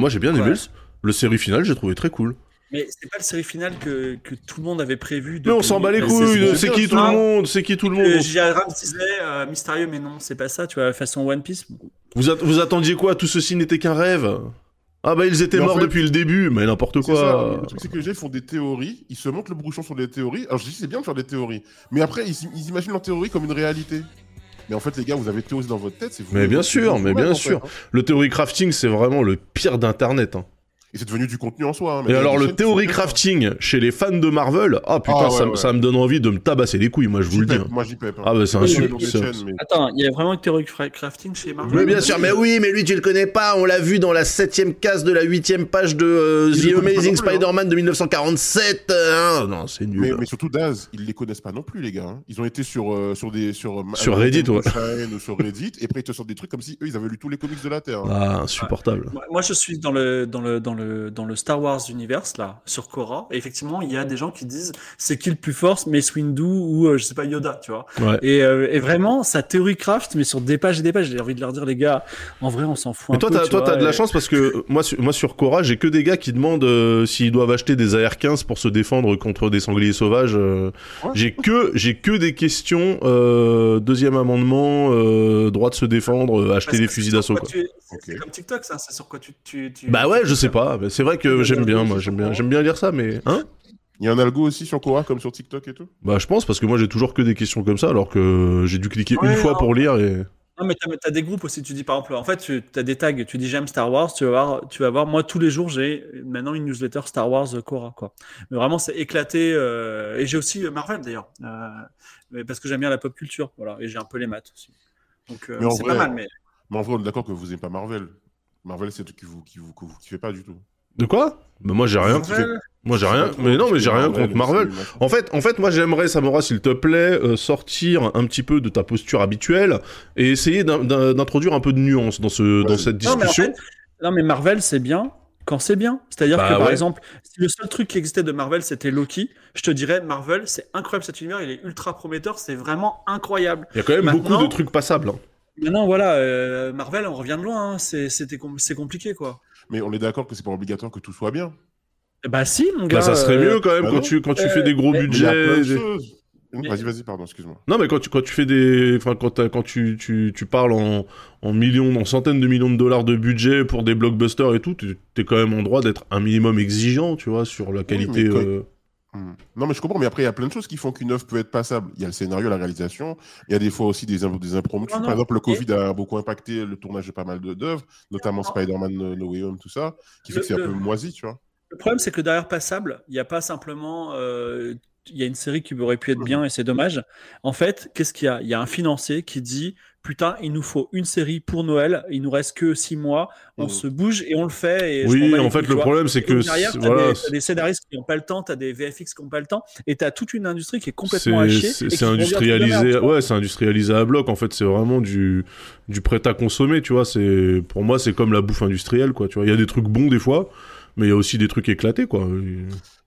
moi j'ai bien aimé Ouais. le, le série finale, j'ai trouvé très cool. Mais c'est pas le série finale que, que tout le monde avait prévu. Mais on s'en bat les couilles, c'est- qui tout le monde, c'est qui tout le monde. Abrams disait euh, mystérieux, mais non, c'est pas ça, tu vois, façon One Piece. Vous, at- vous attendiez quoi? Tout ceci n'était qu'un rêve? Ah bah ils étaient Mais en morts fait- depuis le début, mais n'importe ça, quoi. le truc, c'est que les gens font des théories, ils se montent le bouchon sur des théories. Alors je dis c'est bien de faire des théories, mais après ils, ils imaginent leur théorie comme une réalité. Mais en fait les gars, vous avez théorisé dans votre tête, vous. Mais bien sûr, mais bien en sûr. fait, hein. Le théorie crafting, c'est vraiment le pire d'internet. hein. Et c'est devenu du contenu en soi. hein, Et alors le théorie crafting chez les fans de Marvel, ah putain, Ah, ouais, ça, ouais. ça me donne envie de me tabasser les couilles, moi je vous le dis. hein. Moi j'y pèpe. hein. Ah bah c'est un Oui, su- Dans les c'est- chaînes, mais- Attends, il y a vraiment une théorie cra- crafting chez Marvel Mais bien sûr, mais oui, mais lui tu le connais pas, on l'a vu dans la septième case de la huitième page de euh, The Amazing hein. Spider-Man de 1947. euh, hein. Non, c'est nul. Mais, mais surtout Daz, ils les connaissent pas non plus les gars. Ils ont été sur euh, sur des sur Sur Reddit, ouais. Ou sur Reddit et après ils te sortent des trucs comme si eux ils avaient lu tous les comics de la terre. Ah, insupportable. Moi, moi, je suis dans le, dans, le, dans, le, dans le Star Wars universe, là, sur Korra. Et effectivement, il y a des gens qui disent c'est qui le plus fort, Mace Windu ou, euh, je sais pas, Yoda, tu vois. Ouais. Et, euh, et vraiment, ça théorie craft, mais sur des pages et des pages. J'ai envie de leur dire, les gars, en vrai, on s'en fout Mais un toi, peu. t'as, tu toi, vois, t'as de la chance parce que euh, moi, sur- moi sur Korra, j'ai que des gars qui demandent euh, s'ils doivent acheter des AR-15 pour se défendre contre des sangliers sauvages. euh. Ouais. J'ai que, j'ai que des questions. euh, deuxième amendement, euh, droit de se défendre, euh, acheter Parce des fusils d'assaut. quoi tu- C'est comme TikTok, ça. C'est sur quoi tu. tu, tu Bah ouais, je sais pas. Mais C'est vrai que j'aime bien, moi, j'aime bien, j'aime bien lire ça, mais hein Il y a un algo aussi sur Korra comme sur TikTok et tout. Bah je pense parce que moi j'ai toujours que des questions comme ça, alors que j'ai dû cliquer Ouais, une fois non. pour lire et. Non, mais t'as as des groupes aussi. Tu dis par exemple, en fait, tu as des tags. Tu dis j'aime Star Wars. Tu vas voir, tu vas voir. Moi, tous les jours, j'ai maintenant une newsletter Star Wars euh, Korra, quoi. Mais vraiment, c'est éclaté. euh, et j'ai aussi euh, Marvel d'ailleurs, euh, mais parce que j'aime bien la pop culture, voilà. Et j'ai un peu les maths aussi. Donc euh, Mais en c'est vrai- pas mal. Mais Mais en vrai, on est d'accord que vous aimez pas Marvel. Marvel, c'est un truc qui vous, qui vous, que vous kiffez pas du tout. De quoi? Bah moi j'ai rien. Moi j'ai rien. Mais non, mais j'ai rien contre Marvel. En fait, en fait, moi j'aimerais, Samora, s'il te plaît, euh, sortir un petit peu de ta posture habituelle et essayer d'in- d'in- d'introduire un peu de nuance dans, ce, dans cette Non, mais en discussion. fait, non, mais Marvel, c'est bien quand c'est bien. C'est-à-dire Bah que, par ouais. exemple, si le seul truc qui existait de Marvel, c'était Loki, je te dirais, Marvel, c'est incroyable cet univers, il est ultra prometteur, c'est vraiment incroyable. Il y a quand même beaucoup de trucs passables. hein. Maintenant, voilà, euh, Marvel, on revient de loin, hein, c'est c'était com- c'est compliqué, quoi. Mais on est d'accord que c'est pas obligatoire que tout soit bien. Eh Bah si, mon gars. Bah, ça serait euh, mieux quand même bah quand tu, quand tu Euh, fais des gros budgets. Vas-y, vas-y, pardon, excuse-moi. Non, mais quand tu, quand tu fais des. Enfin, quand, quand tu, tu, tu parles en, en millions, en centaines de millions de dollars de budget pour des blockbusters et tout, t'es t'es quand même en droit d'être un minimum exigeant, tu vois, sur la qualité. mais quand- euh, Hmm. Non, mais je comprends, mais après, il y a plein de choses qui font qu'une œuvre peut être passable. Il y a le scénario, la réalisation, il y a des fois aussi des, im- des impromptus. Non, non. Par exemple, le Covid a beaucoup impacté le tournage de pas mal d'œuvres, notamment. Spider-Man No No Way Home, tout ça, qui fait Le- que c'est un peu moisi, tu vois. Le problème, c'est que derrière Passable, il n'y a pas simplement. euh, Il y a une série qui aurait pu être bien et c'est dommage. En fait, qu'est-ce qu'il y a? Il y a un financier qui dit Putain, il nous faut une série pour Noël, il nous reste que six mois, on Mhm. se bouge et on le fait. Et Oui, en fait, le vois. problème, c'est que. derrière, voilà, des, scénaristes qui n'ont pas le temps, t'as des VFX qui n'ont pas le temps, et t'as toute une industrie qui est complètement c'est hachée. c'est- merde, industrialisé ouais c'est industrialisé à bloc en fait c'est vraiment du du prêt à consommer tu vois c'est pour moi c'est comme la bouffe industrielle quoi tu vois il y a des trucs bons des fois mais il y a aussi des trucs éclatés quoi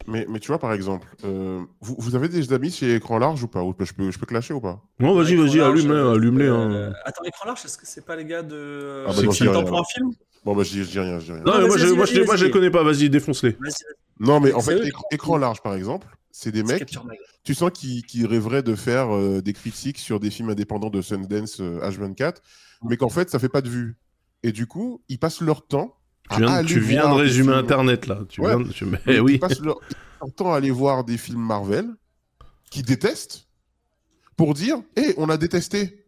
Mais, mais tu vois, par exemple, euh, vous, vous avez des amis chez Écran Large ou pas Ou Je peux, je peux clasher ou pas non vas-y vas-y large, allume-les euh, allume-les euh, hein. Attends, écran large, est-ce que c'est pas les gars de. Ah bah euh, C'est temps pour un film Bon, bah, je dis je dis rien, je dis rien. non, non, mais moi, je, moi, je, les- moi, je les vas-y. connais pas vas-y défonce-les Non, mais en fait, écran, large, par exemple, c'est des mecs, tu sens qu'ils qu'ils rêveraient de faire euh, des critiques sur des films indépendants de Sundance euh, H24, mais qu'en fait, ça fait pas de vues. Et du coup, ils passent leur temps. Tu viens, aller tu viens de résumer internet là tu Ouais. viens de- tu- mais Ils oui passent leur, leur temps à aller voir des films Marvel qu'ils détestent pour dire Hé, on a détesté.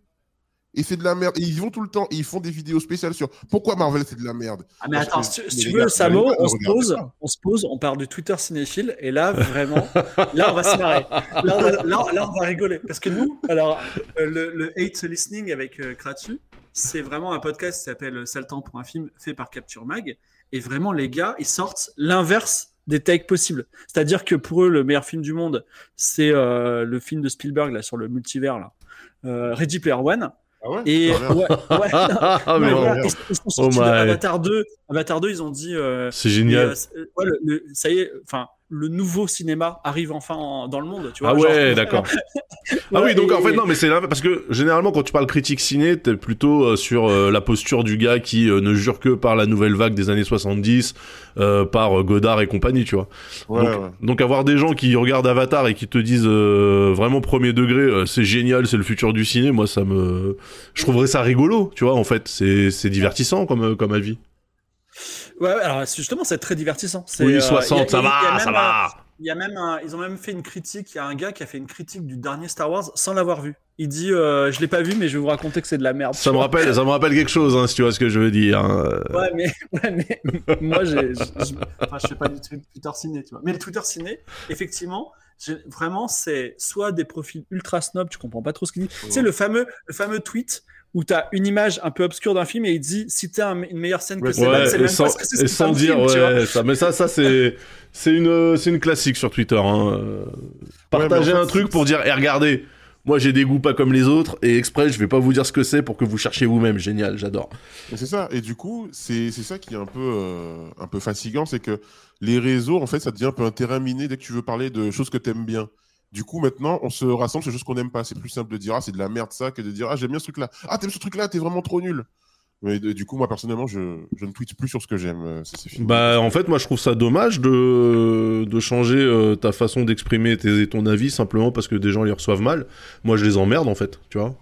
Et c'est de la merde. Et ils vont tout le temps. Et ils font des vidéos spéciales sur pourquoi Marvel c'est de la merde? Ah mais Parce attends, que- si tu, veux, Samo, on se pose, on se pose, on parle de Twitter cinéphile, et là vraiment, là on va se marrer. Là on va, là, là, on va rigoler, parce que nous, alors euh, le, le hate listening avec euh, Kratu, c'est vraiment un podcast qui s'appelle Sale temps pour un film fait par Capture Mag, et vraiment les gars, ils sortent l'inverse des takes possibles. C'est-à-dire que pour eux, le meilleur film du monde, c'est euh, le film de Spielberg là sur le multivers là, euh, Ready Player One. Ah ouais? Et ouais, ouais, non, ah non, mais non, voilà, merde. ils, ils sont sortis Oh de my. Avatar 2. Avatar 2, ils ont dit. euh, c'est génial euh, c'est- ouais, le- le- ça y est, enfin, le nouveau cinéma arrive enfin en- dans le monde. Tu vois, Ah genre- ouais, d'accord. Ah Ouais, oui, donc et- en fait, non, mais c'est là, parce que généralement, quand tu parles critique ciné, t'es plutôt euh, sur euh, la posture du gars qui euh, ne jure que par la nouvelle vague des années 70, euh, par euh, Godard et compagnie, tu vois. Ouais, donc, ouais. donc avoir des gens qui regardent Avatar et qui te disent euh, vraiment premier degré, euh, c'est génial, c'est le futur du ciné, moi, ça me. Je trouverais ça rigolo, tu vois, en fait. C'est c'est divertissant comme, comme avis. Ouais, alors justement, c'est très divertissant. Oui, euh, 60, il y a- ça va, même ça va. Il y a même un- ils ont même fait une critique. Il y a un gars qui a fait une critique du dernier Star Wars sans l'avoir vu. Il dit euh, Je l'ai pas vu, mais je vais vous raconter que c'est de la merde. Ça me rappelle, ça me rappelle quelque chose, hein, si tu vois ce que je veux dire. hein. Ouais, mais, ouais, mais moi, j'ai, je, enfin, je fais pas du tout Twitter ciné, tu vois. Mais le Twitter ciné, effectivement, vraiment, c'est soit des profils ultra snob, tu comprends pas trop ce qu'il dit. Tu sais, le fameux, le fameux tweet où tu as une image un peu obscure d'un film et il dit si t'as un- une meilleure scène que Ouais, c'est là, Ouais, c'est et même sans, pas ce que c'est et ce sans dire, film, tu vois. ouais, ça, mais ça, ça c'est, c'est une, c'est une classique sur Twitter. Hein. Partager un truc pour dire, eh, regardez, moi j'ai des goûts pas comme les autres, et exprès, je vais pas vous dire ce que c'est pour que vous cherchiez vous-même. Génial, j'adore. Et c'est ça. Et du coup, c'est c'est ça qui est un peu, euh, un peu fatigant, c'est que les réseaux, en fait, ça devient un peu un terrain miné dès que tu veux parler de choses que tu aimes bien. Du coup, maintenant, on se rassemble sur des choses qu'on n'aime pas. C'est plus simple de dire, ah, c'est de la merde ça, que de dire, ah, j'aime bien ce truc-là. Ah, t'aimes ce truc-là, t'es vraiment trop nul. Mais de- du coup, moi, personnellement, je, ne tweete plus sur ce que j'aime. euh, c'est- c'est. Bah, en fait, moi je trouve ça dommage de, de changer euh, ta façon d'exprimer ton avis simplement parce que des gens les reçoivent mal. Moi je les emmerde en fait, tu vois.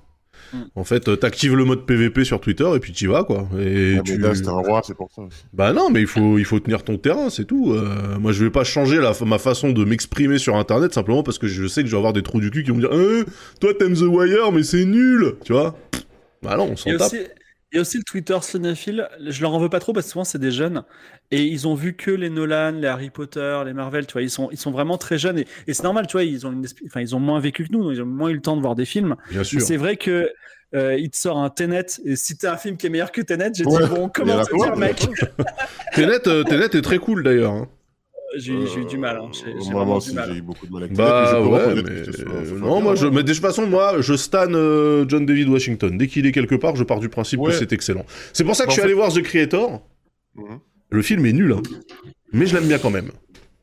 Mm. En fait, euh, t'actives le mode PVP sur Twitter et puis t'y vas quoi. Et Ah, mais tu... là, un roi, c'est pour ça. Bah non, mais il faut, il faut tenir ton terrain, c'est tout. Euh, moi, je vais pas changer la, ma façon de m'exprimer sur Internet simplement parce que je sais que je vais avoir des trous du cul qui vont me dire euh, Toi, t'aimes The Wire, mais c'est nul Tu vois? Bah non, on s'en tape. aussi, il y a aussi le Twitter cinéphile. Je leur en veux pas trop parce que souvent c'est des jeunes et ils ont vu que les Nolan, les Harry Potter, les Marvel. Tu vois, ils sont, ils sont vraiment très jeunes et, et c'est normal. Tu vois, ils ont, une, enfin, ils ont moins vécu que nous, donc ils ont moins eu le temps de voir des films. Bien sûr. c'est vrai que euh, il te sort un Tenet et si t'as un film qui est meilleur que Tenet, j'ai Ouais. dit bon, comment te dire, mec? Tenet, euh, Tenet est très cool d'ailleurs. hein. J'ai j'ai eu du mal. hein. J'ai Euh, j'ai moi, vraiment du aussi, mal. j'ai eu beaucoup de mal avec Bah ouais, mais... euh, non, moi, je... hein. mais de toute façon, moi, je stan euh, John David Washington. Dès qu'il est quelque part, je pars du principe Ouais. que c'est excellent. C'est pour ça que En je suis fait- allé voir The Creator. Mhm. Le film est nul, hein. mais je l'aime bien quand même.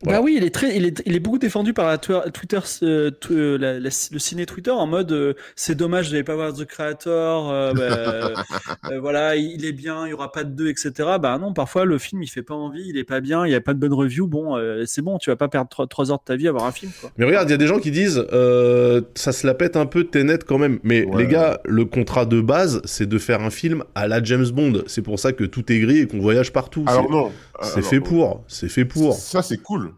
Voilà. Bah oui, il est très, il est, il est beaucoup défendu par la twi- Twitter, euh, tw- euh, la- la- le ciné Twitter en mode euh, c'est dommage, je n'avais pas voir The Creator, euh, bah, euh, voilà, il est bien, il y aura pas de deux, etc. Bah non, parfois le film il fait pas envie, il est pas bien, il y a pas de bonne review, bon, euh, c'est bon, tu vas pas perdre 3, heures de ta vie à voir un film, quoi. Mais regarde, il y a des gens qui disent euh, ça se la pète un peu Tenet quand même. Mais Ouais. les gars, le contrat de base, c'est de faire un film à la James Bond. C'est pour ça que tout est gris et qu'on voyage partout. Alors C'est- non. C'est fait pour. C'est fait pour. Ça, c'est cool.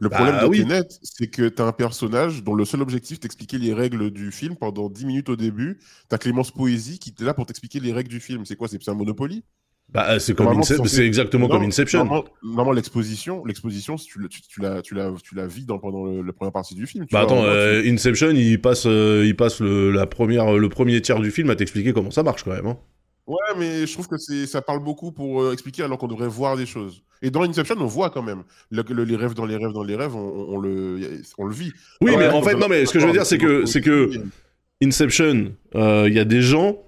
Le Bah problème de oui. Tenet, c'est que t'as un personnage dont le seul objectif d'expliquer les règles du film pendant 10 minutes au début. T'as Clémence Poésie qui est là pour t'expliquer les règles du film. C'est quoi C'est un Monopoly? Bah, c'est comme Ince- c'est c'est exactement comme Inception. Normalement, l'exposition, l'exposition, si tu, la- tu, tu la, tu la, tu la vis dans, pendant le- la première partie du film. tu Bah vois, attends, euh, Inception, il passe, euh, il passe le, la première, le premier tiers du film à t'expliquer comment ça marche quand même. hein. Ouais, mais je trouve que c'est, ça parle beaucoup pour euh, expliquer alors qu'on devrait voir des choses. Et dans Inception, on voit quand même Le- le- les rêves dans les rêves dans les rêves, on, le, on le vit. Oui, mais en fait, non, mais ce que je veux dire, c'est que, c'est que Inception, euh, il y a des gens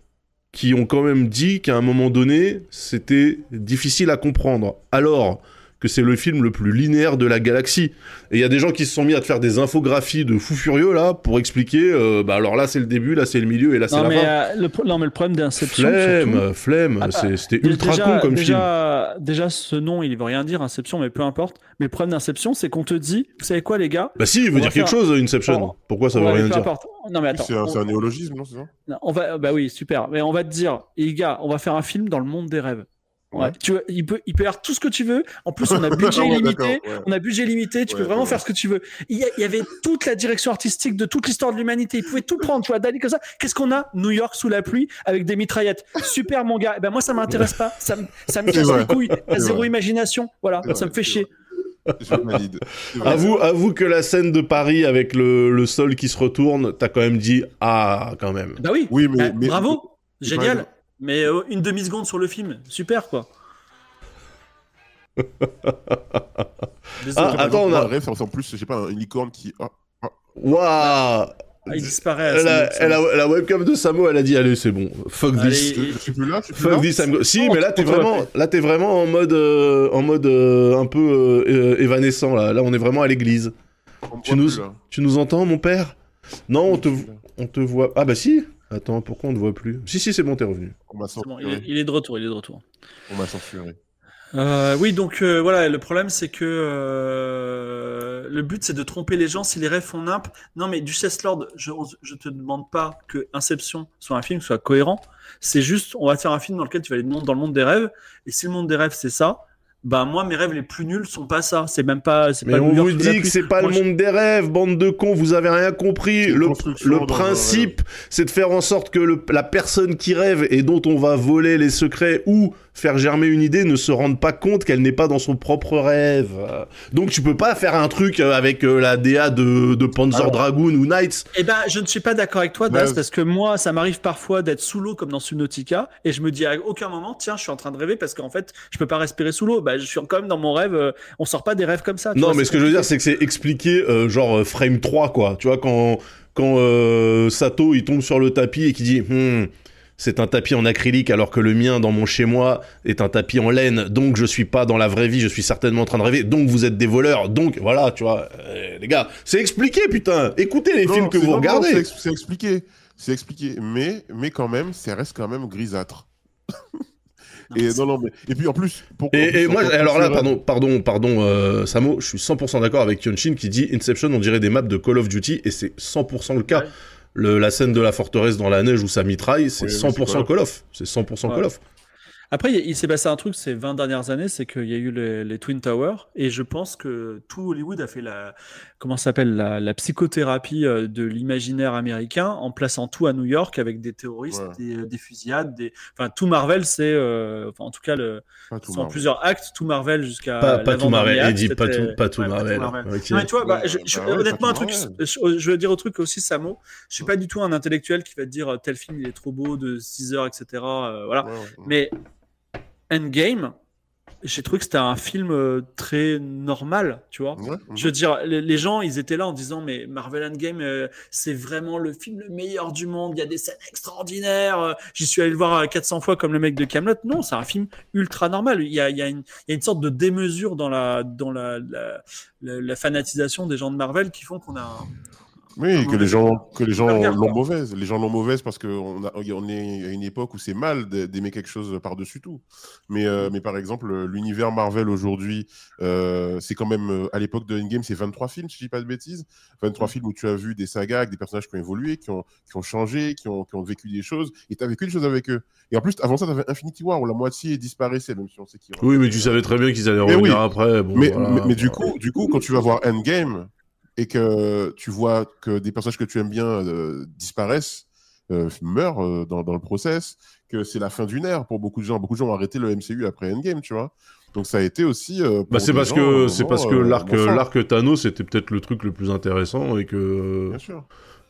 qui ont quand même dit qu'à un moment donné, c'était difficile à comprendre. Alors que c'est le film le plus linéaire de la galaxie. Et il y a des gens qui se sont mis à te faire des infographies de fous furieux là pour expliquer. euh, bah alors là c'est le début, là c'est le milieu et là c'est la mais, fin. euh, le, pro- non, mais le problème d'Inception, surtout, Flemme, flemme. Attends, c'est- C'était Déjà- ultra con comme film. déjà, déjà, ce nom, il veut rien dire, Inception, mais peu importe. Mais le problème d'Inception, c'est qu'on te dit, vous savez quoi, les gars? Bah si, il veut dire quelque faire- chose, Inception. on- Pourquoi ça veut rien dire? importe. Non mais attends, C'est un, on- c'est un néologisme, non c'est ça? Non, On va, bah oui, super. Mais on va te dire, les gars, on va faire un film dans le monde des rêves. Ouais. Ouais. Tu vois, il peut, il peut avoir tout ce que tu veux. En plus, on a budget Ouais, d'accord, ouais. On a budget limité. Tu Ouais, peux vraiment ouais. faire ce que tu veux. Il y, a- il y avait toute la direction artistique de toute l'histoire de l'humanité. Il pouvait tout prendre. Tu vois, Dali comme ça. Qu'est-ce qu'on a? New York sous la pluie avec des mitraillettes. Super, mon gars. Eh ben moi, ça m'intéresse pas. Ça me, ça me casse les couilles. T'as zéro vrai. imagination. Voilà, ça vrai, me fait chier. Je valide. Avoue, avoue que la scène de Paris avec le, le sol qui se retourne, t'as quand même dit ah quand même. Bah oui. Oui, mais, Bah, mais- bravo. mais- Génial. Mais- euh, une demi seconde sur le film. Super, quoi. Désolé. Ah, attends, on a- un rêve, ça ressemble plus, je sais pas, à une licorne qui. ah, Waouh il disparaît. à Elle a- Samo- elle a- la webcam de Samo, elle a dit allez c'est bon, fuck Allez, this. il- Je suis plus là, je suis plus Fuck là. this, I'm go- Si, Non, mais là t'es on l'a vraiment, là t'es vraiment en mode, euh, en mode euh, un peu euh, euh, évanescent là. Là on est vraiment à l'église. On me Tu nous- plus, là. Tu nous entends, mon père? Non, on te, on te voit. Ah bah si. Attends, pourquoi on te voit plus Si si, c'est bon, t'es revenu. On bon, il, est, il est de retour, il est de retour. On m'a censuré. Euh, oui, donc euh, voilà, le problème c'est que euh, le but c'est de tromper les gens si les rêves font nimp. Non, mais Duchess Lord, je, je te demande pas que Inception soit un film qui soit cohérent. C'est juste, on va faire un film dans lequel tu vas aller dans le monde des rêves. Et si le monde des rêves c'est ça, bah moi mes rêves les plus nuls sont pas ça. C'est même pas. c'est Mais pas on vous dit que c'est pas Moi, le je- monde des rêves, bande de cons, vous avez rien compris. Le, le principe, c'est de faire en sorte que le- la personne qui rêve et dont on va voler les secrets ou faire germer une idée ne se rende pas compte qu'elle n'est pas dans son propre rêve. Donc tu peux pas faire un truc euh, avec euh, la DA de, de Panzer Alors- Dragoon ou Knights. Eh ben, je ne suis pas d'accord avec toi, Das, parce que moi, ça m'arrive parfois d'être sous l'eau comme dans Subnautica, et je me dis à aucun moment, tiens, je suis en train de rêver parce qu'en fait, je peux pas respirer sous l'eau. Bah, je suis quand même dans mon rêve. euh, on sort pas des rêves comme ça. tu Non, vois, mais ce que je veux dire, c'est que c'est expliqué euh, genre euh, frame 3, quoi. Tu vois, quand, quand euh, Sato, il tombe sur le tapis et qui dit Hmm, c'est un tapis en acrylique alors que le mien dans mon chez-moi est un tapis en laine, donc je suis pas dans la vraie vie, je suis certainement en train de rêver, donc vous êtes des voleurs, donc voilà, tu vois. Euh, les gars, c'est expliqué, putain Écoutez les Non, films que vous non, regardez c'est ex- C'est expliqué. C'est expliqué. Mais, mais quand même, ça reste quand même grisâtre. Et non, non, mais. Et puis en plus. Pour, en Et, plus, et moi, alors là, pardon, pardon, pardon, euh, Samo, je suis 100% d'accord avec Yonshin qui dit Inception, on dirait des maps de Call of Duty, et c'est 100% le cas. Ouais. Le- la scène de la forteresse dans la neige où ça mitraille, c'est Oui, oui, 100% c'est Call of. C'est 100% Ouais. Call of. Après, il, il s'est passé un truc ces 20 dernières années, c'est qu'il y a eu les, les Twin Towers, et je pense que tout Hollywood a fait la, comment ça s'appelle, la, la psychothérapie euh, de l'imaginaire américain en plaçant tout à New York avec des terroristes, Ouais. des, des fusillades, des, enfin tout Marvel, c'est, euh, enfin en tout cas le, tout sont plusieurs actes, tout Marvel jusqu'à Pas, pas tout Marvel, acte, Eddie, pas tout, pas tout ouais, Marvel. Non, mais tu vois, bah, Ouais, je- bah je- honnêtement, un truc, je, je veux dire au truc aussi, Samo, je suis pas du tout un intellectuel qui va te dire euh, tel film il est trop beau de 6 heures, etc. euh, voilà. Ouais, ouais. Mais Endgame, j'ai trouvé que c'était un film euh, très normal, tu vois. Ouais, Je veux dire, les, gens, ils étaient là en disant, mais Marvel Endgame, euh, c'est vraiment le film le meilleur du monde. Il y a des scènes extraordinaires. euh, J'y suis allé le voir euh, 400 fois comme le mec de Camelot. Non, c'est un film ultra normal. Il y a, il y a, une, il y a une sorte de démesure dans la, dans la, la, la- la fanatisation des gens de Marvel qui font qu'on a. un- Oui, un que les gens, que les gens l'ont mauvaise. Les gens l'ont mauvaise parce qu'on a- on est à une époque où c'est mal d'a- d'aimer quelque chose par-dessus tout. Mais, euh, mais par exemple, l'univers Marvel aujourd'hui, euh, c'est quand même, euh, à l'époque de Endgame, c'est 23 films, si je dis pas de bêtises. 23 films où tu as vu des sagas avec des personnages qui ont évolué, qui ont, qui ont changé, qui ont, qui ont vécu des choses, et tu as vécu des choses avec eux. Et en plus, avant ça, tu avais Infinity War où la moitié disparaissait, même si on sait qu'ils Oui, mais tu savais très bien qu'ils allaient Mais revenir oui. après. Bon, mais, voilà, mais, mais du, coup, du coup, quand tu vas voir Endgame et que tu vois que des personnages que tu aimes bien euh, disparaissent, euh, meurent euh, dans, dans le process, que c'est la fin d'une ère pour beaucoup de gens. Beaucoup de gens ont arrêté le MCU après Endgame, tu vois. Donc ça a été aussi. Bah, c'est parce que c'est parce que l'arc l'arc Thanos c'était peut-être le truc le plus intéressant et que Bien sûr.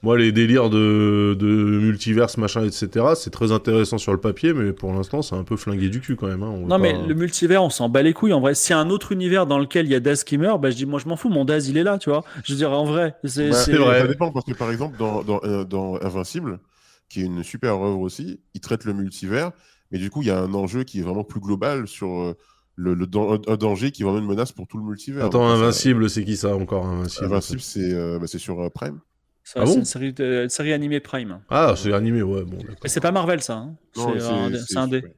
Moi les délires de, de multiverse machin etc c'est très intéressant sur le papier mais pour l'instant c'est un peu flingué du cul quand même. hein, on Non, mais pas- le multivers, on s'en bat les couilles. En vrai, s'il y a un autre univers dans lequel il y a Daz qui meurt, bah, je dis, moi, je m'en fous. Mon Daz, il est là, tu vois. Je veux dire, en vrai, c'est. Bah, vrai. Ça dépend parce que par exemple dans, dans, euh, dans Invincible, qui est une super œuvre aussi, il traite le multivers, mais du coup il y a un enjeu qui est vraiment plus global sur euh, le, un danger qui est vraiment une menace pour tout le multivers. Attends Donc, Invincible c'est qui ça encore Invincible? Invincible, c'est euh, bah, c'est sur euh, Prime. Ça, Ah bon c'est une série, de- une série animée Prime. Ah c'est animé ouais bon. Mais c'est pas Marvel, ça. hein. Non, C'est un, dé- c'est un dé. super.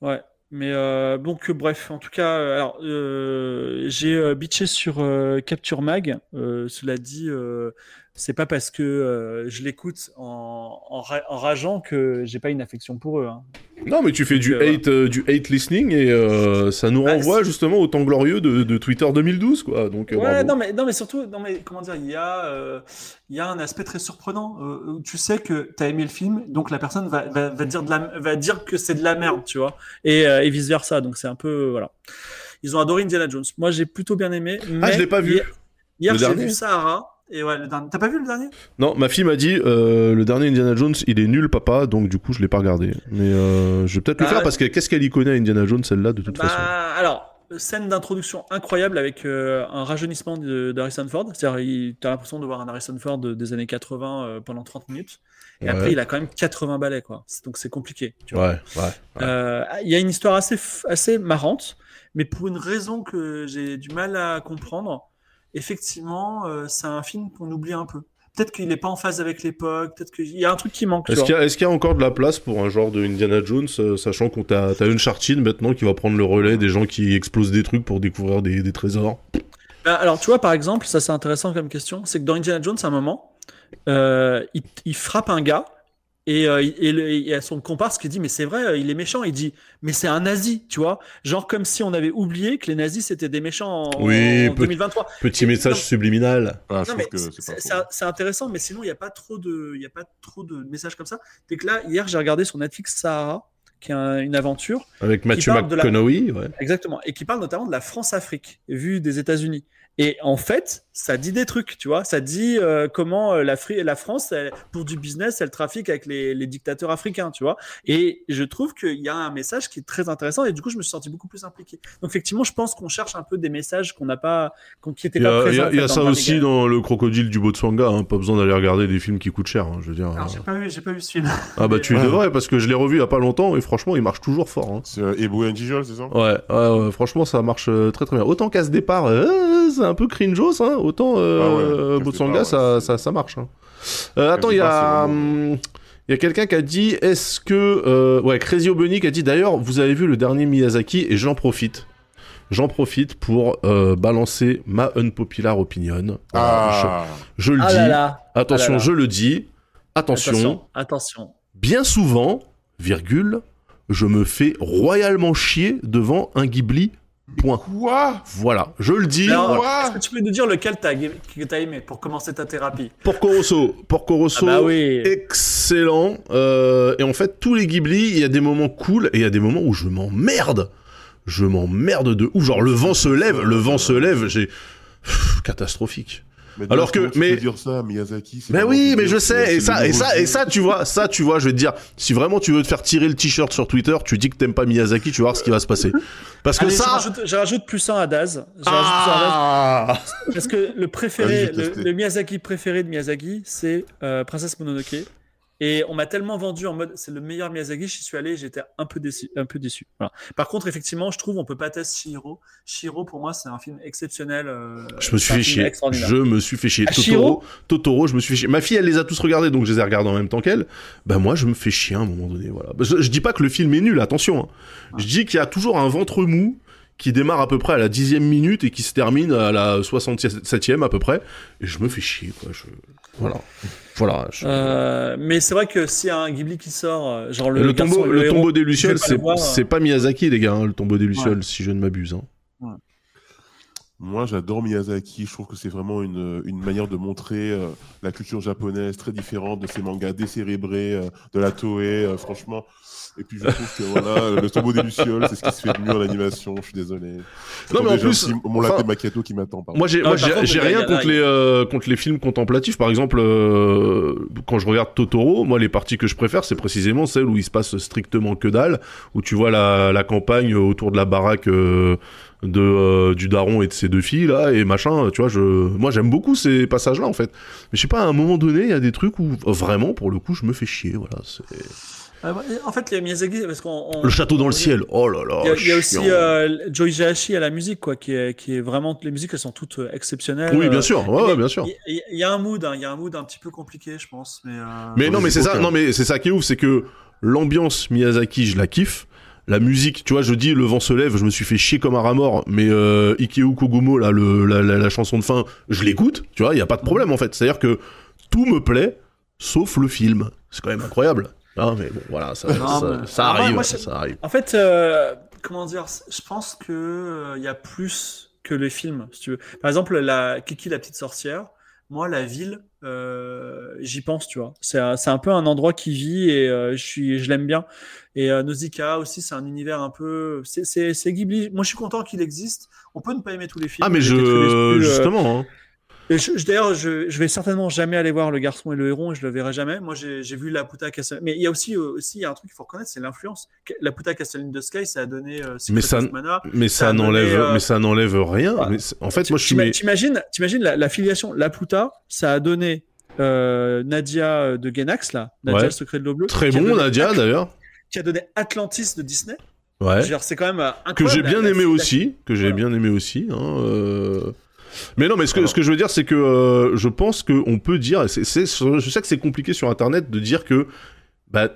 Ouais. Mais euh, donc, euh, bref, en tout cas, euh, alors, euh, j'ai euh, bitché sur euh, Capture Mag. Euh, cela dit, euh, c'est pas parce que euh, je l'écoute en, en, ra- en rageant que j'ai pas une affection pour eux. hein. Non mais tu fais du Donc, euh, hate euh, du hate listening et euh, ça nous Bah, renvoie justement au temps glorieux de, de Twitter 2012 quoi donc Ouais, bravo. non mais, non, mais surtout, non, mais comment dire, il y, a, il y a un aspect très surprenant. tu sais que tu as aimé le film, donc la personne va, va, va dire, de la, va dire que c'est de la merde, tu vois, et, et vice versa. Donc c'est un peu. voilà. Ils ont adoré Indiana Jones. Moi, j'ai plutôt bien aimé. Ah je l'ai pas vu. Hier, hier, j'ai vu Sahara. Et ouais, le dernier. T'as pas vu le dernier? Non, ma fille m'a dit euh, le dernier Indiana Jones, il est nul, papa, donc du coup je l'ai pas regardé. Mais euh, je vais peut-être le Bah, faire parce que qu'est-ce qu'elle y connaît Indiana Jones celle-là de toute Bah, façon? alors, scène d'introduction incroyable avec euh, un rajeunissement d'Harrison Ford. C'est-à-dire, tu as l'impression de voir un Harrison Ford de- des années 80 euh, pendant 30 minutes. Et Ouais. après, il a quand même 80 balais, quoi. Donc, c'est compliqué. tu vois. Ouais, ouais. ouais. Il y a une histoire assez, assez marrante, mais pour une raison que j'ai du mal à comprendre, effectivement, euh, c'est un film qu'on oublie un peu. Peut-être qu'il n'est pas en phase avec l'époque, peut-être qu'il y a un truc qui manque. Est-ce qu'il y, a- y encore de la place pour un genre de Indiana Jones, euh, sachant qu'on t'a t'as Uncharted maintenant qui va prendre le relais des gens qui explosent des trucs pour découvrir des, des trésors? Ben, alors, tu vois, par exemple, ça c'est intéressant comme question, c'est que dans Indiana Jones, à un moment, euh, il, il frappe un gars et, euh, il- et le- a son comparse qui dit mais c'est vrai, il est méchant. Il dit mais c'est un nazi, tu vois, genre comme si on avait oublié que les nazis c'était des méchants en, Oui, en peut- 2023. Petit Et- message non. subliminal. Ah, c'est- intéressant, mais sinon il n'y a pas trop de, il y a pas trop de messages comme ça. C'est que là hier j'ai regardé sur Netflix Sahara, qui est un- une aventure Avec la- McConaughey, ouais. Exactement. Et qui parle notamment de la France-Afrique, vue des États-Unis. Et en fait, ça dit des trucs, tu vois. Ça dit euh, comment euh, la, Fri- la France, elle- pour du business, elle trafique avec les, les dictateurs africains, tu vois. Et je trouve qu'il y a un message qui est très intéressant. Et du coup, je me suis senti beaucoup plus impliqué. Donc, effectivement, je pense qu'on cherche un peu des messages qu'on n'a pas, qu'on- qui n'étaient Il y pas a, présents. il y a- y ça aussi dans le crocodile du Botswana, hein. pas besoin d'aller regarder des films qui coûtent cher, hein, je veux dire. Alors, j'ai pas vu, j'ai pas vu ce film. Ah bah tu Ouais. devrais parce que je l'ai revu il y a pas longtemps et franchement il marche toujours fort. hein. C'est euh, Ebou c'est ça? Ouais, ouais, ouais, franchement ça marche euh, très très bien. Autant qu'à ce départ, euh, c'est un peu cringeos, hein, autant euh, Ah ouais, départ, ça, ça, ça marche. hein. Euh, attends, il y a, vraiment- hum, il y a quelqu'un qui a dit, est-ce que... euh, ouais, Crazy Bunny qui a dit, d'ailleurs, vous avez vu le dernier Miyazaki et j'en profite. J'en profite pour euh, balancer ma unpopular opinion. Ah, je, je le Ah dis. là là. Attention, Ah là là. je le dis. Attention, Attention. Attention. bien souvent, virgule, je me fais royalement chier devant un Ghibli. Point. Quoi? Voilà, je le dis. Alors, voilà. Est-ce que tu peux nous dire lequel t'as que t'as aimé pour commencer ta thérapie? Porco Rosso, Porco Ah Rosso, bah oui. excellent. Euh, et en fait, tous les Ghibli, il y a des moments cool et il y a des moments où je m'emmerde. Je m'emmerde de ouf. Genre, le vent se lève, le vent se lève, j'ai. Pff, Catastrophique. Mais Alors que- tu mais- peux dire ça, Miyazaki c'est vraiment oui, mais je sais, et ça, et ça, et ça, tu vois, ça, tu vois, je vais te dire, si vraiment tu veux te faire tirer le t-shirt sur Twitter, tu dis que t'aimes pas Miyazaki, tu vas voir ce qui va se passer. Parce que Allez, ça. je, rajoute, je rajoute plus un à Daz. Je rajoute plus un à Daz. Ah Parce que le préféré, le, tester. le Miyazaki préféré de Miyazaki, c'est euh, Princesse Mononoke. Et on m'a tellement vendu en mode c'est le meilleur Miyazaki, j'y suis allé, j'étais un peu déçu. Un peu déçu. Voilà. Par contre, effectivement, je trouve on peut pas tester Shihiro. Shihiro, pour moi, c'est un film exceptionnel. euh, Je me suis fait film chier. Je me suis fait chier. Totoro, Shiro Totoro, je me suis fait chier. Ma fille, elle les a tous regardés, donc je les ai regardés en même temps qu'elle. Ben moi, je me fais chier à un moment donné. Voilà. Je, je dis pas que le film est nul, attention. hein. Je dis qu'il y a toujours un ventre mou qui démarre à peu près à la dixième minute et qui se termine à la 67e à peu près. Et je me fais chier, quoi. Je... Voilà. Voilà. je- Euh, mais c'est vrai que s'il y a un Ghibli qui sort, euh, genre le, le, tombeau, le des Lucioles, c'est pas Miyazaki, les gars, hein, le tombeau des Lucioles, Ouais. si je ne m'abuse. hein. Moi, j'adore Miyazaki. Je trouve que c'est vraiment une, une manière de montrer euh, la culture japonaise très différente de ces mangas décérébrés, euh, de la Toei, euh, franchement. Et puis, je trouve que voilà, le tombeau des Lucioles, c'est ce qui se fait de mieux en animation. Je suis désolé. Non, mais en plus, petit- mon enfin, latte macchiato qui m'attend. Moi, j'ai, Ah, rien contre les, euh, contre les films contemplatifs. Par exemple, euh, quand je regarde Totoro, moi, les parties que je préfère, c'est précisément celles où il se passe strictement que dalle, où tu vois la, la campagne autour de la baraque euh, de euh, du daron et de ses deux filles là et machin. Tu vois, je, moi, j'aime beaucoup ces passages-là en fait. Mais je sais pas, à un moment donné, il y a des trucs où vraiment, pour le coup, je me fais chier. Voilà. C'est... Euh, en fait, a Miyazaki parce qu'on on- Le château dans le ciel. Oh là là. Il y a, il y a aussi euh, Joe Hisaishi à la musique, quoi, qui est, qui est vraiment. Les musiques, elles sont toutes euh, exceptionnelles. Oui, bien Euh, sûr. Ouais, ouais, bien sûr. Il y, a un mood, hein, il y a un mood un petit peu compliqué, je pense. Mais, euh, Mais non, mais c'est ça. Non, mais c'est ça qui est ouf, c'est que l'ambiance Miyazaki, je la kiffe. La musique, tu vois, je dis le vent se lève, je me suis fait chier comme un rat mort, mais euh, Ikeu Kogumo, là, le, la, la, la chanson de fin, je l'écoute, tu vois, il y a pas de problème en fait. C'est-à-dire que tout me plaît, sauf le film. C'est quand même incroyable. Ah, mais bon, voilà, ça, Non, ça, mais- ça Ah, moi- arrive, ça arrive. En fait, euh, comment dire Je pense que euh, y a plus que les films, si tu veux. Par exemple, la Kiki la petite sorcière. Moi, la ville, euh, j'y pense, tu vois. C'est un, peu un endroit qui vit et euh, je suis, je l'aime bien. Et euh, Nausicaa aussi, c'est un univers un peu. C'est, Ghibli. Moi, je suis content qu'il existe. On peut ne pas aimer tous les films. Ah, mais je. euh, Justement, hein. D'ailleurs, je, je, vais certainement jamais aller voir Le Garçon et le Héron et je le verrai jamais. Moi, j'ai vu La Puta Castle. Mais il y a aussi, euh, aussi il y a un truc qu'il faut reconnaître, c'est l'influence. La Puta Castle in the Sky, ça a donné. Euh, mais ça, mais ça, n'enlève, euh, mais ça n'enlève rien. en fait, moi, je suis. T'imagines, t'imagines la, la, filiation La Puta, ça a donné Nadia de Genax là, Nadia le secret de l'eau bleue. Très bon, Nadia d'ailleurs. Qui a donné Atlantis de Disney. Ouais. C'est quand même Que j'ai bien, aimé aussi, que j'ai bien aimé aussi. Hein, mais non, mais ce que, ce que je veux dire, c'est que euh, je pense qu'on peut dire, c'est, je sais que c'est compliqué sur Internet de dire que bah,